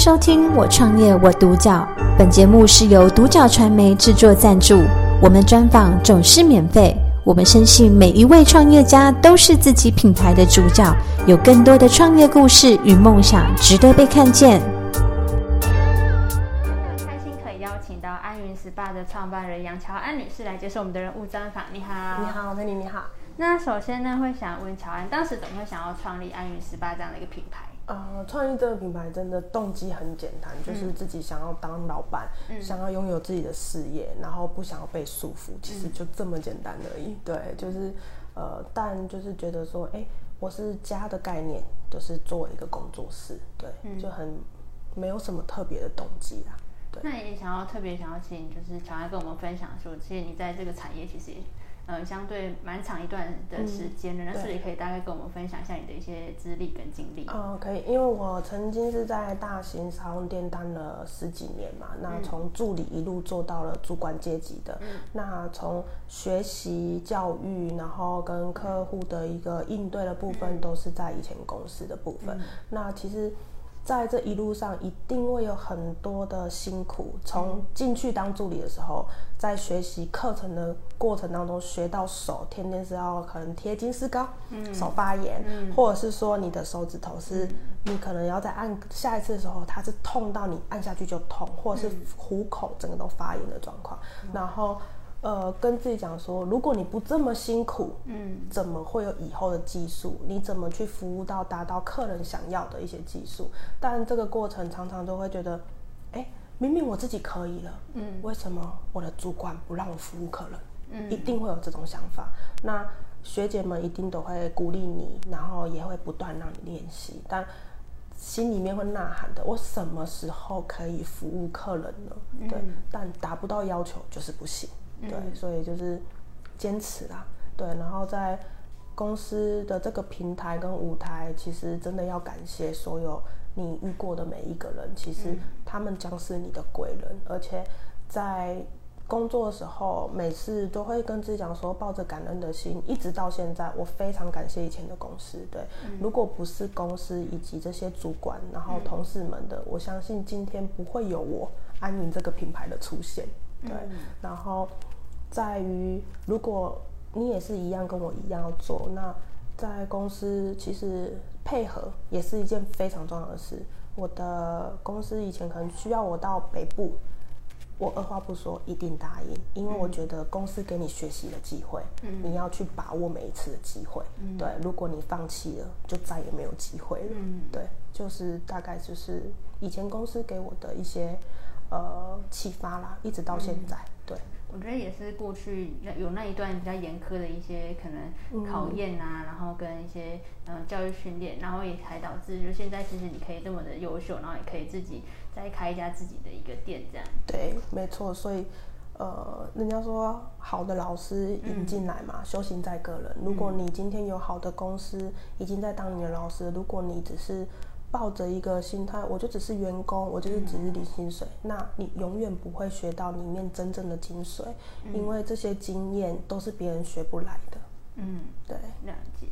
收听《我创业我独角》，本节目是由独角传媒制作赞助。我们专访总是免费。我们深信每一位创业家都是自己品牌的主角，有更多的创业故事与梦想值得被看见。很开心可以邀请到安云 SPA 的创办人杨乔安女士来接受我们的人物专访。你好，你好，美女，你好。那首先呢，会想问乔安，当时怎么会想要创立安云 SPA 这样的一个品牌？呃，创业这个品牌真的动机很简单，就是自己想要当老板，嗯、想要拥有自己的事业，然后不想要被束缚，其实就这么简单而已。对，就是呃，但就是觉得说，哎、欸，我是家的概念，就是做一个工作室，对，嗯、就很没有什么特别的动机啊。对，那也想要特别想要请，就是想要跟我们分享说，其实你在这个产业其实也。呃，相对蛮长一段的时间的，那是不是也可以大概跟我们分享一下你的一些资历跟经历？哦、呃，可以，因为我曾经是在大型沙龙店当了十几年嘛，那从助理一路做到了主管阶级的，嗯、那从学习教育，然后跟客户的一个应对的部分，都是在以前公司的部分。嗯、那其实。在这一路上，一定会有很多的辛苦。从进去当助理的时候，在学习课程的过程当中，学到手天天是要可能贴金丝膏，嗯，手发炎，嗯，或者是说你的手指头是，你可能要在按下一次的时候，它是痛到你按下去就痛，或者是虎口整个都发炎的状况，然后。呃，跟自己讲说，如果你不这么辛苦，嗯，怎么会有以后的技术？你怎么去服务到达到客人想要的一些技术？但这个过程常常都会觉得，哎，明明我自己可以了，嗯，为什么我的主管不让我服务客人？嗯，一定会有这种想法。那学姐们一定都会鼓励你，然后也会不断让你练习，但心里面会呐喊的：我什么时候可以服务客人呢？嗯，对，但达不到要求就是不行。对，所以就是坚持啦。对，然后在公司的这个平台跟舞台，其实真的要感谢所有你遇过的每一个人。其实他们将是你的贵人，而且在工作的时候，每次都会跟自己讲说，抱着感恩的心，一直到现在，我非常感谢以前的公司。对，如果不是公司以及这些主管，然后同事们的，我相信今天不会有我安云这个品牌的出现。对，然后。在于，如果你也是一样跟我一样要做，那在公司其实配合也是一件非常重要的事。我的公司以前可能需要我到北部，我二话不说一定答应，因为我觉得公司给你学习的机会，嗯、你要去把握每一次的机会。嗯、对，如果你放弃了，就再也没有机会了。嗯、对，就是大概就是以前公司给我的一些呃启发啦，一直到现在，嗯、对。我觉得也是过去有那一段比较严苛的一些可能考验啊，嗯、然后跟一些嗯教育训练，然后也才导致就现在其实你可以这么的优秀，然后也可以自己再开一家自己的一个店这样。对，没错。所以呃，人家说好的老师引进来嘛，嗯、修行在个人。如果你今天有好的公司已经在当你的老师，如果你只是。抱着一个心态，我就只是员工，我就是只是领薪水，嗯、那你永远不会学到里面真正的精髓，嗯、因为这些经验都是别人学不来的。嗯，对，了解。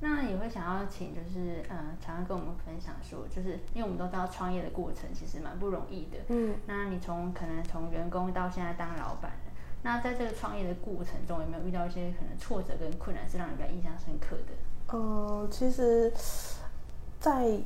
那也会想要请，就是呃，常常跟我们分享说，就是因为我们都知道创业的过程其实蛮不容易的。嗯，那你从可能从员工到现在当老板，那在这个创业的过程中，有没有遇到一些可能挫折跟困难，是让你比较印象深刻的？嗯，其实，在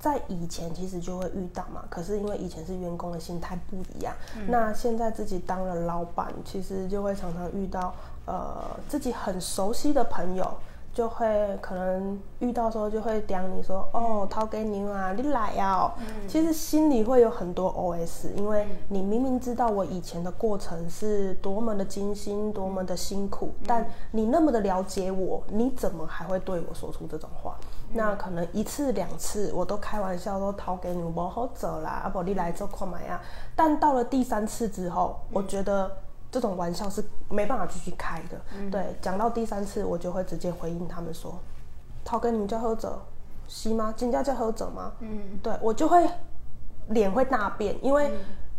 在以前其实就会遇到嘛，可是因为以前是员工的心态不一样，嗯、那现在自己当了老板，其实就会常常遇到呃自己很熟悉的朋友，就会可能遇到时候就会刁你说哦，掏给你啊，你来呀、哦，嗯、其实心里会有很多 OS，因为你明明知道我以前的过程是多么的精心，多么的辛苦，嗯、但你那么的了解我，你怎么还会对我说出这种话？那可能一次两次我都开玩笑说掏给你我好走啦，阿宝你来做看嘛呀。但到了第三次之后，嗯、我觉得这种玩笑是没办法继续开的。嗯、对，讲到第三次，我就会直接回应他们说：涛哥你们叫喝者，吸吗？金家叫喝者吗？嗯，对，我就会脸会大变，因为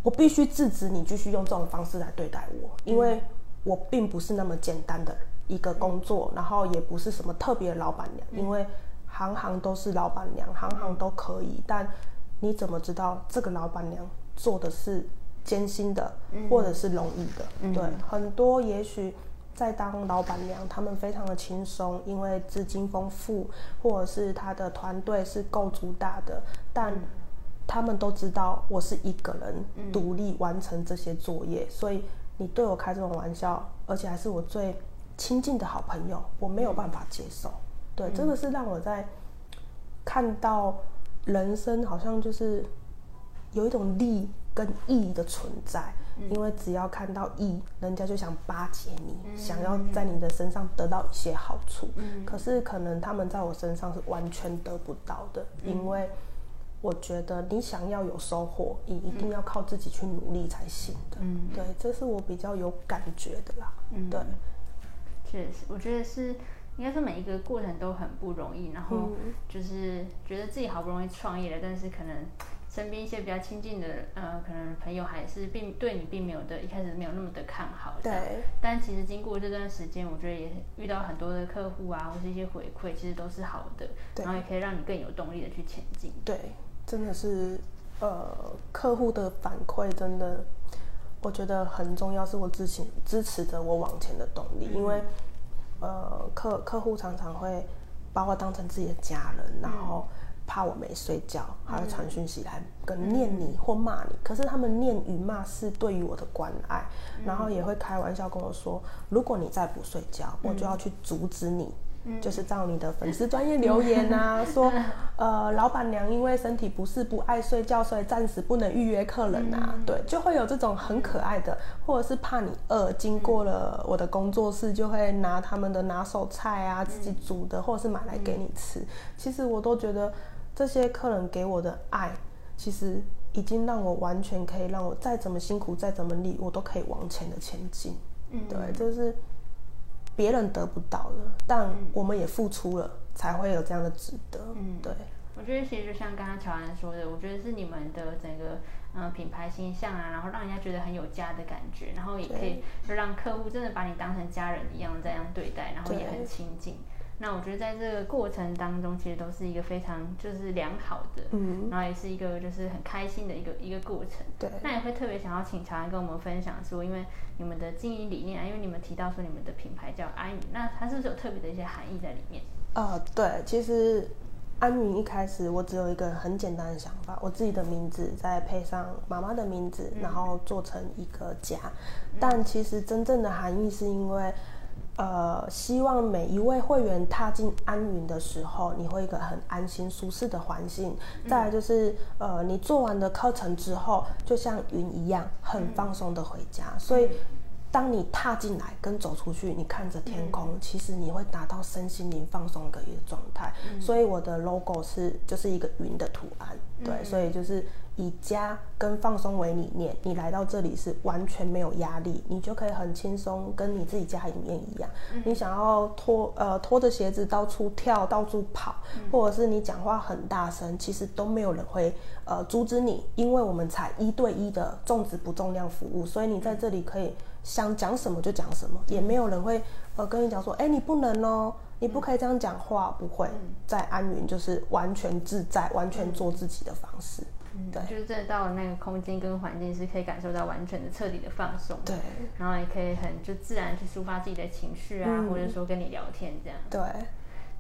我必须制止你继续用这种方式来对待我，因为我并不是那么简单的一个工作，然后也不是什么特别的老板娘，因为。行行都是老板娘，行行都可以，但你怎么知道这个老板娘做的是艰辛的，或者是容易的？嗯、对，很多也许在当老板娘，他们非常的轻松，因为资金丰富，或者是他的团队是够足大的，但他们都知道我是一个人独立完成这些作业，所以你对我开这种玩笑，而且还是我最亲近的好朋友，我没有办法接受。对，真的是让我在看到人生好像就是有一种利跟义的存在，因为只要看到义，人家就想巴结你，想要在你的身上得到一些好处。可是可能他们在我身上是完全得不到的，因为我觉得你想要有收获，你一定要靠自己去努力才行的。嗯，对，这是我比较有感觉的啦。嗯，对。确实，我觉得是应该说每一个过程都很不容易，然后就是觉得自己好不容易创业了，但是可能身边一些比较亲近的呃，可能朋友还是并对你并没有的，一开始没有那么的看好。对。但其实经过这段时间，我觉得也遇到很多的客户啊，或是一些回馈，其实都是好的，对。然后也可以让你更有动力的去前进。对，真的是呃，客户的反馈真的。我觉得很重要，是我支持支持着我往前的动力，因为，呃，客客户常常会把我当成自己的家人，然后怕我没睡觉，还会传讯息来跟念你或骂你。可是他们念与骂是对于我的关爱，然后也会开玩笑跟我说，如果你再不睡觉，我就要去阻止你。就是照你的粉丝专业留言啊，说，呃，老板娘因为身体不适不爱睡觉，所以暂时不能预约客人啊。对，就会有这种很可爱的，或者是怕你饿，经过了我的工作室，就会拿他们的拿手菜啊，自己煮的，或者是买来给你吃。其实我都觉得这些客人给我的爱，其实已经让我完全可以让我再怎么辛苦，再怎么累，我都可以往前的前进。嗯，对，就是。别人得不到的，但我们也付出了，才会有这样的值得。嗯，对。我觉得其实就像刚刚乔安说的，我觉得是你们的整个嗯、呃、品牌形象啊，然后让人家觉得很有家的感觉，然后也可以就让客户真的把你当成家人一样这样对待，然后也很亲近。那我觉得在这个过程当中，其实都是一个非常就是良好的，嗯，然后也是一个就是很开心的一个一个过程。对，那也会特别想要请乔安跟我们分享说，因为你们的经营理念啊，因为你们提到说你们的品牌叫安云，那它是不是有特别的一些含义在里面？呃，对，其实安云一开始我只有一个很简单的想法，我自己的名字再配上妈妈的名字，然后做成一个家。嗯，但其实真正的含义是因为。呃，希望每一位会员踏进安云的时候，你会一个很安心、舒适的环境。再来就是，呃，你做完的课程之后，就像云一样，很放松的回家。所以，当你踏进来跟走出去，你看着天空，其实你会达到身心灵放松的一个状态。所以我的 logo 是就是一个云的图案。对，所以就是。以家跟放松为理念，你来到这里是完全没有压力，你就可以很轻松，跟你自己家里面一样。嗯、你想要脱呃脱着鞋子到处跳、到处跑，嗯、或者是你讲话很大声，其实都没有人会呃阻止你，因为我们采一对一的重质不重量服务，所以你在这里可以想讲什么就讲什么，嗯、也没有人会呃跟你讲说，哎、欸，你不能哦，你不可以这样讲话，不会。在安云就是完全自在，完全做自己的方式。嗯，对，就是真的到了那个空间跟环境，是可以感受到完全的、彻底的放松。对，然后也可以很就自然去抒发自己的情绪啊，嗯、或者说跟你聊天这样。对。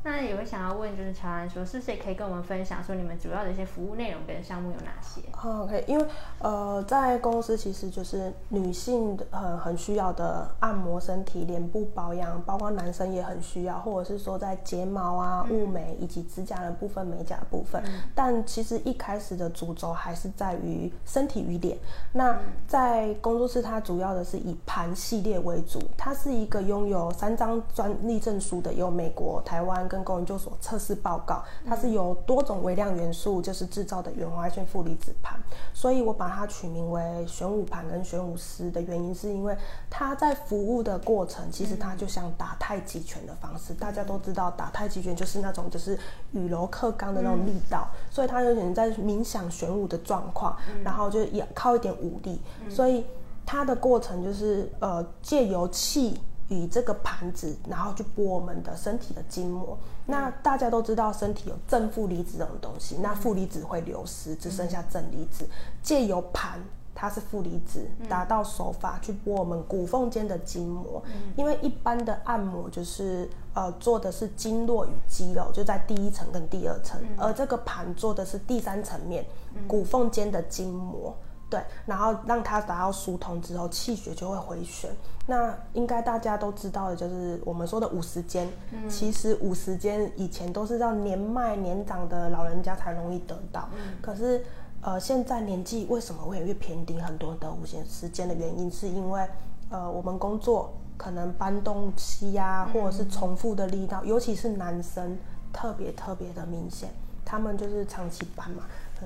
那也会想要问，就是乔安说，是不是也可以跟我们分享说，你们主要的一些服务内容跟项目有哪些？OK，因为呃，在公司其实就是女性很很需要的按摩身体、脸部保养，包括男生也很需要，或者是说在睫毛啊、雾眉以及指甲的部分、美甲的部分。嗯、但其实一开始的主轴还是在于身体与脸。那在工作室，它主要的是以盘系列为主，它是一个拥有三张专利证书的，有美国、台湾。跟工研究所测试报告，它是由多种微量元素就是制造的远红外线负离子盘，所以我把它取名为玄武盘跟玄武丝的原因，是因为它在服务的过程，其实它就像打太极拳的方式。大家都知道打太极拳就是那种就是以柔克刚的那种力道，所以它有点在冥想玄武的状况，然后就也靠一点武力，所以它的过程就是呃借由气。以这个盘子，然后去拨我们的身体的筋膜。那大家都知道，身体有正负离子这种东西，那负离子会流失，只剩下正离子。借由盘，它是负离子，达到手法去拨我们骨缝间的筋膜。因为一般的按摩就是呃做的是经络与肌肉，就在第一层跟第二层，而这个盘做的是第三层面，骨缝间的筋膜。对，然后让它达到疏通之后，气血就会回旋。那应该大家都知道的，就是我们说的五十肩。嗯、其实五十肩以前都是让年迈年长的老人家才容易得到。嗯、可是，呃，现在年纪为什么会越偏低？很多得五十肩的原因，是因为呃，我们工作可能搬东西呀、啊，或者是重复的力道，嗯、尤其是男生特别特别的明显。他们就是长期搬嘛。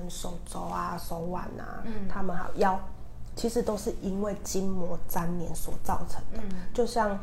手肘啊，手腕啊，嗯、他们还有腰，其实都是因为筋膜粘连所造成的。嗯、就像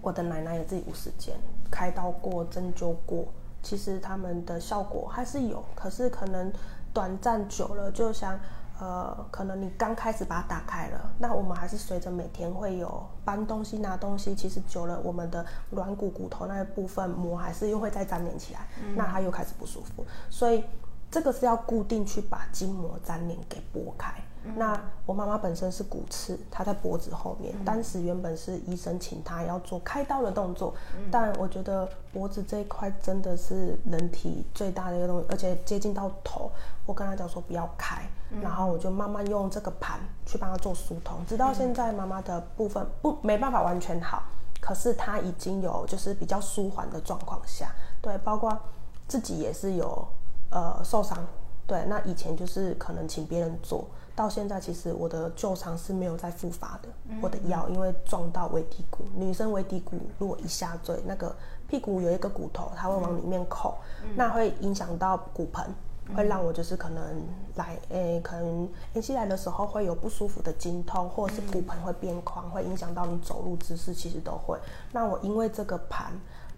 我的奶奶也自己五十肩，开刀过、针灸过，其实他们的效果还是有，可是可能短暂久了，就像呃，可能你刚开始把它打开了，那我们还是随着每天会有搬东西、拿东西，其实久了，我们的软骨、骨头那一部分膜还是又会再粘连起来，嗯、那它又开始不舒服，所以。这个是要固定去把筋膜粘连给拨开。嗯、那我妈妈本身是骨刺，她在脖子后面。嗯、当时原本是医生请她要做开刀的动作，嗯、但我觉得脖子这一块真的是人体最大的一个东西，而且接近到头。我跟她讲说不要开，嗯、然后我就慢慢用这个盘去帮她做疏通，直到现在妈妈的部分不没办法完全好，可是她已经有就是比较舒缓的状况下，对，包括自己也是有。呃，受伤，对，那以前就是可能请别人做，到现在其实我的旧伤是没有再复发的。嗯、我的腰因为撞到尾骶骨，女生尾骶骨如果一下坠，那个屁股有一个骨头，它会往里面扣，嗯、那会影响到骨盆，嗯、会让我就是可能来，诶、欸，可能延期来的时候会有不舒服的经痛，或者是骨盆会变宽，会影响到你走路姿势，其实都会。那我因为这个盘。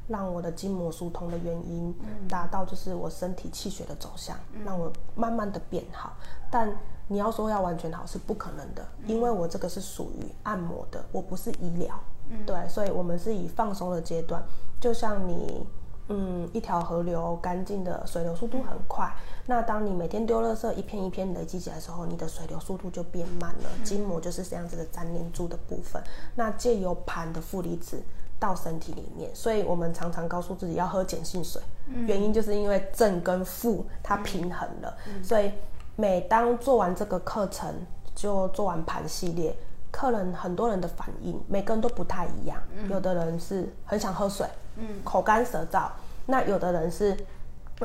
让我的筋膜疏通的原因达到，就是我身体气血的走向，让我慢慢的变好。但你要说要完全好是不可能的，因为我这个是属于按摩的，我不是医疗。对，所以我们是以放松的阶段，就像你，嗯，一条河流干净的水流速度很快，那当你每天丢垃圾一片一片累积起来的时候，你的水流速度就变慢了。筋膜就是这样子的粘连住的部分，那借由盘的负离子。到身体里面，所以我们常常告诉自己要喝碱性水，嗯、原因就是因为正跟负它平衡了。嗯、所以每当做完这个课程，就做完盘系列，客人很多人的反应，每个人都不太一样。嗯、有的人是很想喝水，嗯、口干舌燥；那有的人是，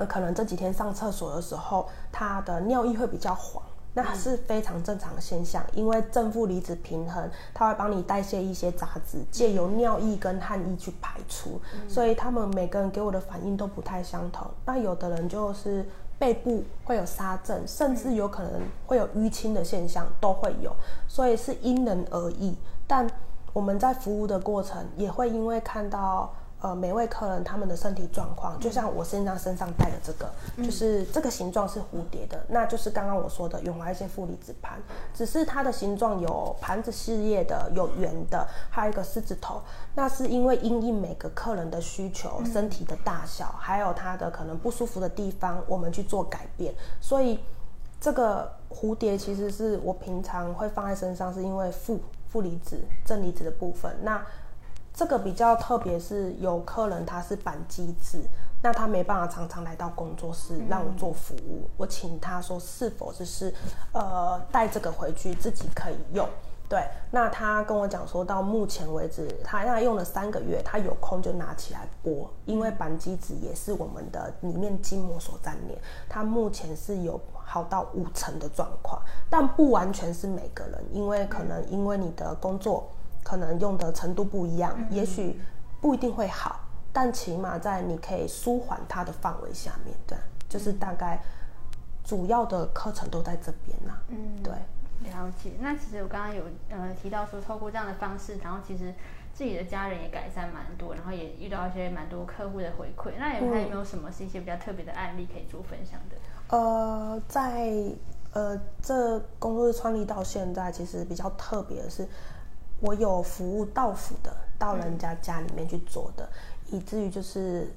可能这几天上厕所的时候，他的尿液会比较黄。那是非常正常的现象，因为正负离子平衡，它会帮你代谢一些杂质，借由尿液跟汗液去排出。嗯、所以他们每个人给我的反应都不太相同。那有的人就是背部会有沙症，甚至有可能会有淤青的现象，都会有。所以是因人而异。但我们在服务的过程，也会因为看到。呃，每位客人他们的身体状况，就像我现在身上戴的这个，嗯、就是这个形状是蝴蝶的，那就是刚刚我说的永怀线负离子盘，只是它的形状有盘子系列的，有圆的，还有一个狮子头。那是因为因应每个客人的需求、身体的大小，嗯、还有他的可能不舒服的地方，我们去做改变。所以这个蝴蝶其实是我平常会放在身上，是因为负负离子、正离子的部分。那这个比较特别，是有客人他是板机制，那他没办法常常来到工作室让我做服务，嗯、我请他说是否就是，呃，带这个回去自己可以用。对，那他跟我讲说到目前为止，他他用了三个月，他有空就拿起来拨，因为板机子也是我们的里面筋膜所粘连，他目前是有好到五成的状况，但不完全是每个人，因为可能因为你的工作。可能用的程度不一样，也许不一定会好，但起码在你可以舒缓它的范围下面，对，就是大概主要的课程都在这边啦。嗯，对，了解。那其实我刚刚有呃提到说，透过这样的方式，然后其实自己的家人也改善蛮多，然后也遇到一些蛮多客户的回馈。那有还有没有什么是一些比较特别的案例可以做分享的？呃，在呃这工作室创立到现在，其实比较特别的是。我有服务到府的到人家家里面去做的，嗯、以至于就是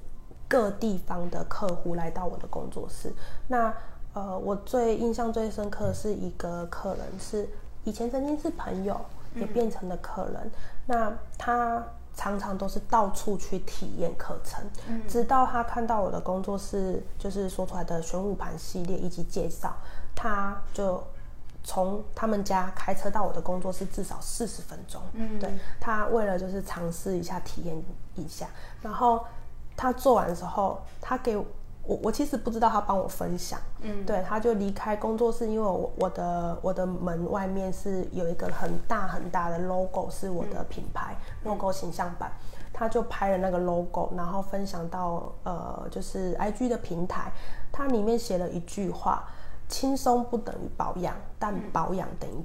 各地方的客户来到我的工作室。那呃，我最印象最深刻的是一个客人，是以前曾经是朋友，也变成了客人。嗯、那他常常都是到处去体验课程，嗯、直到他看到我的工作室，就是说出来的玄武盘系列以及介绍，他就从他们家开车到我的工作室至少四十分钟。嗯，对，他为了就是尝试一下体验一下，然后他做完的时候，他给我。我我其实不知道他帮我分享，嗯，对，他就离开工作室，因为我我的我的门外面是有一个很大很大的 logo，是我的品牌、嗯、logo 形象版，他就拍了那个 logo，然后分享到呃就是 IG 的平台，它里面写了一句话：轻松不等于保养，但保养等于。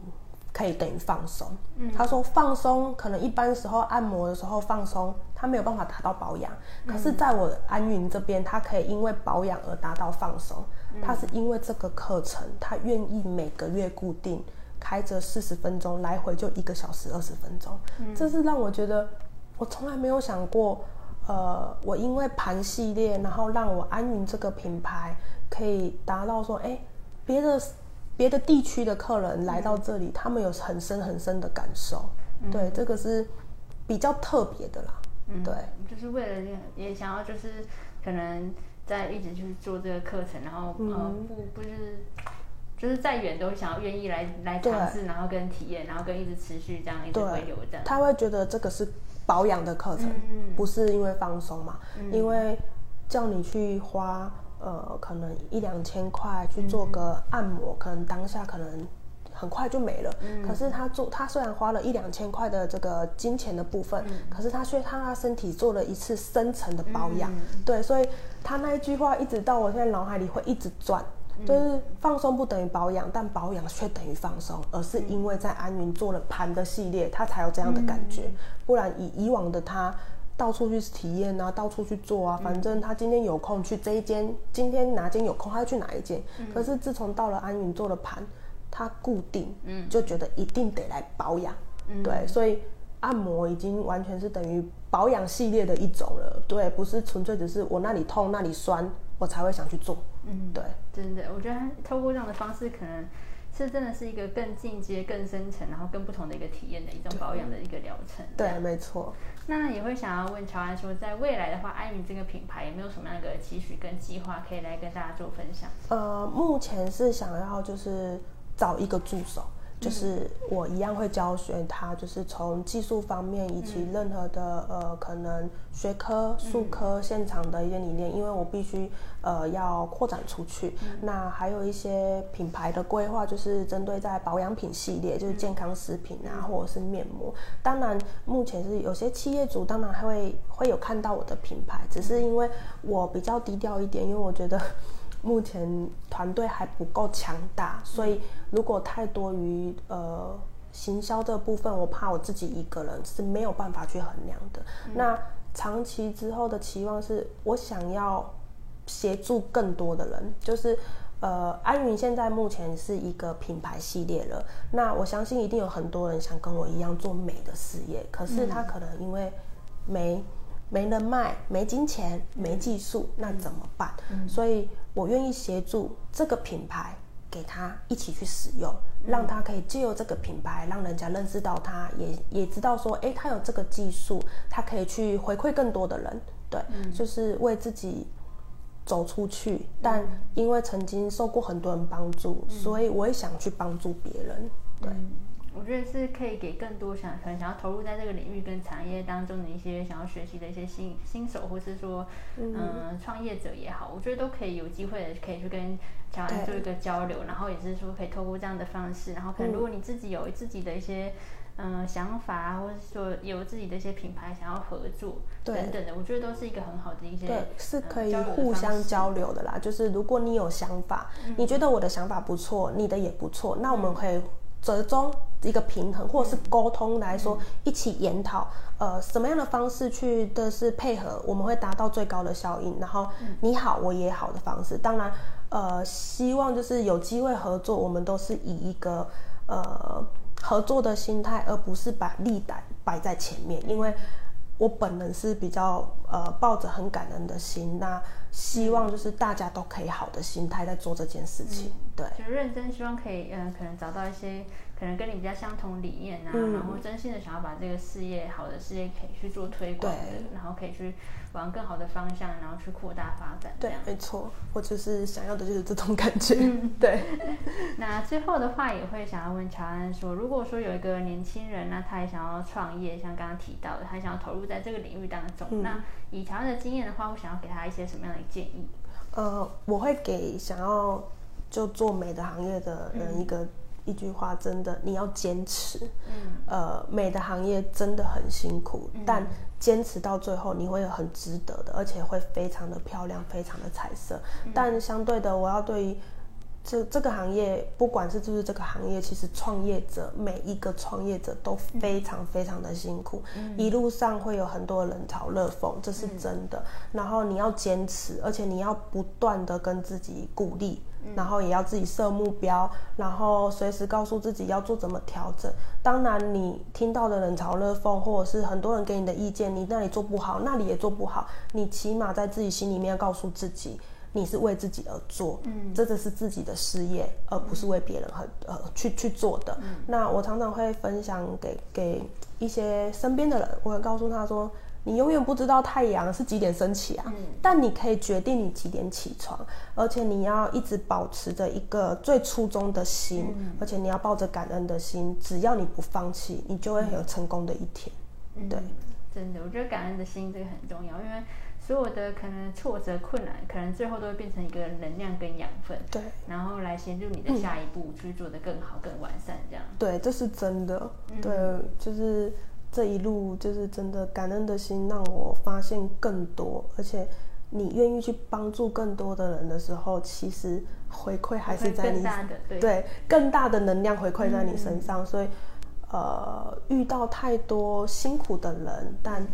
可以等于放松。嗯，他说放松可能一般时候按摩的时候放松，他没有办法达到保养。可是在我安云这边，他可以因为保养而达到放松。他是因为这个课程，他愿意每个月固定开着四十分钟，来回就一个小时二十分钟。嗯，这是让我觉得我从来没有想过，呃，我因为盘系列，然后让我安云这个品牌可以达到说，哎，别的。别的地区的客人来到这里，嗯、他们有很深很深的感受，嗯、对，这个是比较特别的啦。嗯，对，就是为了也想要就是可能在一直去做这个课程，然后、嗯、呃不不是就是再远都想要愿意来来尝试，然后跟体验，然后跟一直持续这样一直回流这样。他会觉得这个是保养的课程，嗯、不是因为放松嘛？嗯、因为叫你去花。呃，可能一两千块去做个按摩，嗯、可能当下可能很快就没了。嗯、可是他做，他虽然花了一两千块的这个金钱的部分，嗯、可是他却他他身体做了一次深层的保养。嗯、对，所以他那一句话一直到我现在脑海里会一直转，嗯、就是放松不等于保养，但保养却等于放松，而是因为在安云做了盘的系列，他才有这样的感觉。嗯、不然以以往的他。到处去体验啊，到处去做啊，反正他今天有空去这一间，今天哪间有空他就去哪一间。嗯、可是自从到了安云做了盘，他固定，嗯，就觉得一定得来保养，嗯、对，所以按摩已经完全是等于保养系列的一种了，对，不是纯粹只是我那里痛那里酸我才会想去做，嗯，对，真的，我觉得透过这样的方式可能。是真的是一个更进阶、更深层，然后更不同的一个体验的一种保养的一个疗程。对，没错。那也会想要问乔安说，在未来的话，艾米这个品牌有没有什么样的期许跟计划可以来跟大家做分享？呃，目前是想要就是找一个助手。就是我一样会教学他，就是从技术方面以及任何的呃可能学科、术科现场的一些理念，因为我必须呃要扩展出去。那还有一些品牌的规划，就是针对在保养品系列，就是健康食品啊，或者是面膜。当然，目前是有些企业主当然还会会有看到我的品牌，只是因为我比较低调一点，因为我觉得。目前团队还不够强大，所以如果太多于呃行销这部分，我怕我自己一个人是没有办法去衡量的。嗯、那长期之后的期望是，我想要协助更多的人，就是呃安云现在目前是一个品牌系列了，那我相信一定有很多人想跟我一样做美的事业，可是他可能因为没。没人脉，没金钱，没技术，嗯、那怎么办？嗯、所以我愿意协助这个品牌，给他一起去使用，嗯、让他可以借由这个品牌，让人家认识到他，也也知道说，哎，他有这个技术，他可以去回馈更多的人，对，嗯、就是为自己走出去。但因为曾经受过很多人帮助，嗯、所以我也想去帮助别人，对。嗯我觉得是可以给更多想可能想要投入在这个领域跟产业当中的一些想要学习的一些新新手，或是说嗯、呃、创业者也好，我觉得都可以有机会的，可以去跟乔安做一个交流，然后也是说可以透过这样的方式，然后可能如果你自己有自己的一些嗯、呃、想法，或者说有自己的一些品牌想要合作等等的，我觉得都是一个很好的一些对是可以互相交流的啦。就是如果你有想法，嗯、你觉得我的想法不错，你的也不错，那我们可以折中。一个平衡，或者是沟通来说，嗯、一起研讨，呃，什么样的方式去的是配合，我们会达到最高的效应。然后你好，我也好的方式。当然，呃，希望就是有机会合作，我们都是以一个呃合作的心态，而不是把利摆摆在前面。因为我本人是比较呃抱着很感恩的心，那希望就是大家都可以好的心态在做这件事情，嗯、对，就认真希望可以嗯、呃，可能找到一些。可能跟你比较相同理念啊，嗯、然后真心的想要把这个事业好的事业可以去做推广的，然后可以去往更好的方向，然后去扩大发展。对，没错，我就是想要的就是这种感觉。嗯、对。那最后的话，也会想要问乔安说，如果说有一个年轻人，那他也想要创业，像刚刚提到的，他想要投入在这个领域当中，嗯、那以乔安的经验的话，我想要给他一些什么样的建议？呃，我会给想要就做美的行业的人一个。嗯一句话，真的，你要坚持。嗯，呃，美的行业真的很辛苦，嗯、但坚持到最后，你会很值得的，而且会非常的漂亮，非常的彩色。嗯、但相对的，我要对于这这个行业，不管是就是这个行业，其实创业者每一个创业者都非常非常的辛苦，嗯、一路上会有很多冷嘲热讽，这是真的。嗯、然后你要坚持，而且你要不断的跟自己鼓励。然后也要自己设目标，然后随时告诉自己要做怎么调整。当然，你听到的冷嘲热讽，或者是很多人给你的意见，你那里做不好，那里也做不好，你起码在自己心里面告诉自己，你是为自己而做，嗯，这个是自己的事业，而不是为别人很呃去去做的。嗯，那我常常会分享给给一些身边的人，我会告诉他说。你永远不知道太阳是几点升起啊，嗯、但你可以决定你几点起床，而且你要一直保持着一个最初衷的心，嗯、而且你要抱着感恩的心，只要你不放弃，你就会很有成功的一天。嗯、对，真的，我觉得感恩的心这个很重要，因为所有的可能挫折、困难，可能最后都会变成一个能量跟养分，对，然后来协助你的下一步去做得更好、更完善，这样。对，这是真的，对，嗯、就是。这一路就是真的感恩的心，让我发现更多，而且你愿意去帮助更多的人的时候，其实回馈还是在你对，对更大的能量回馈在你身上。嗯、所以，呃，遇到太多辛苦的人，但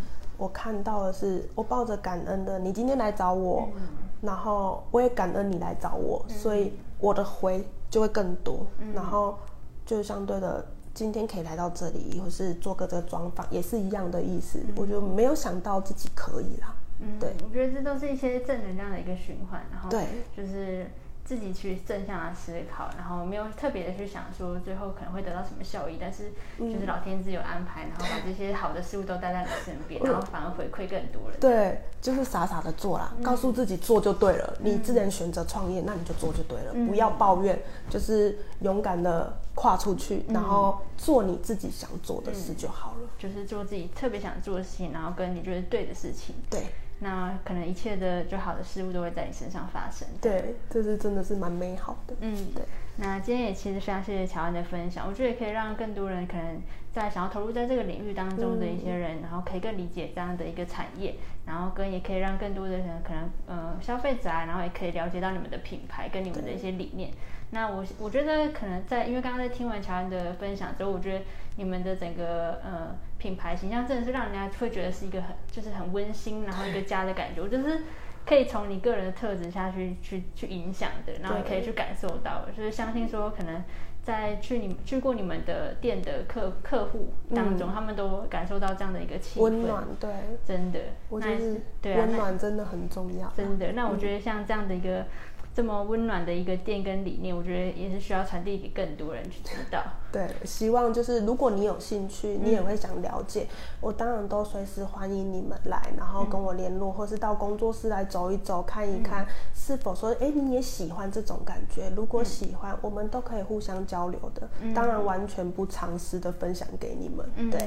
我看到的是，我抱着感恩的，你今天来找我，嗯、然后我也感恩你来找我，嗯、所以我的回就会更多，嗯、然后就相对的。今天可以来到这里，或是做个这个专访，也是一样的意思。嗯、我就没有想到自己可以啦。嗯，对，我觉得这都是一些正能量的一个循环，然后对，就是。自己去正向的思考，然后没有特别的去想说最后可能会得到什么效益，但是就是老天自有安排，然后把这些好的事物都带在你身边，然后反而回馈更多人。对，就是傻傻的做啦，告诉自己做就对了。你自然选择创业，那你就做就对了，不要抱怨，就是勇敢的跨出去，然后做你自己想做的事就好了。就是做自己特别想做的事情，然后跟你觉得对的事情。对。那可能一切的就好的事物都会在你身上发生。对，这是真的是蛮美好的。嗯，对。那今天也其实非常谢谢乔安的分享，我觉得也可以让更多人可能在想要投入在这个领域当中的一些人，嗯、然后可以更理解这样的一个产业，然后跟也可以让更多的人可能呃消费者啊，然后也可以了解到你们的品牌跟你们的一些理念。那我我觉得可能在，因为刚刚在听完乔安的分享之后，我觉得你们的整个呃品牌形象真的是让人家会觉得是一个很就是很温馨，然后一个家的感觉。我就是可以从你个人的特质下去去去影响的，然后也可以去感受到，就是相信说可能在去你去过你们的店的客客户当中，嗯、他们都感受到这样的一个气氛，温暖，对，真的，我觉得对温暖真的很重要，真的。那我觉得像这样的一个。这么温暖的一个店跟理念，我觉得也是需要传递给更多人去知道。对，希望就是如果你有兴趣，你也会想了解，嗯、我当然都随时欢迎你们来，然后跟我联络，嗯、或是到工作室来走一走，看一看是否说，哎、嗯，你也喜欢这种感觉。如果喜欢，嗯、我们都可以互相交流的。嗯、当然，完全不藏私的分享给你们。嗯、对。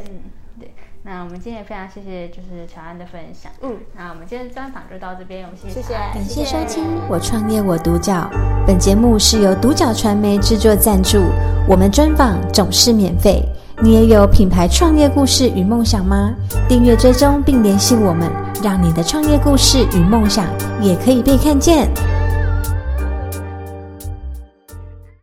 对，那我们今天也非常谢谢，就是乔安的分享。嗯，那我们今天专访就到这边，我们谢谢，谢谢，感谢收听《我创业我独角》。本节目是由独角传媒制作赞助，我们专访总是免费。你也有品牌创业故事与梦想吗？订阅追踪并联系我们，让你的创业故事与梦想也可以被看见。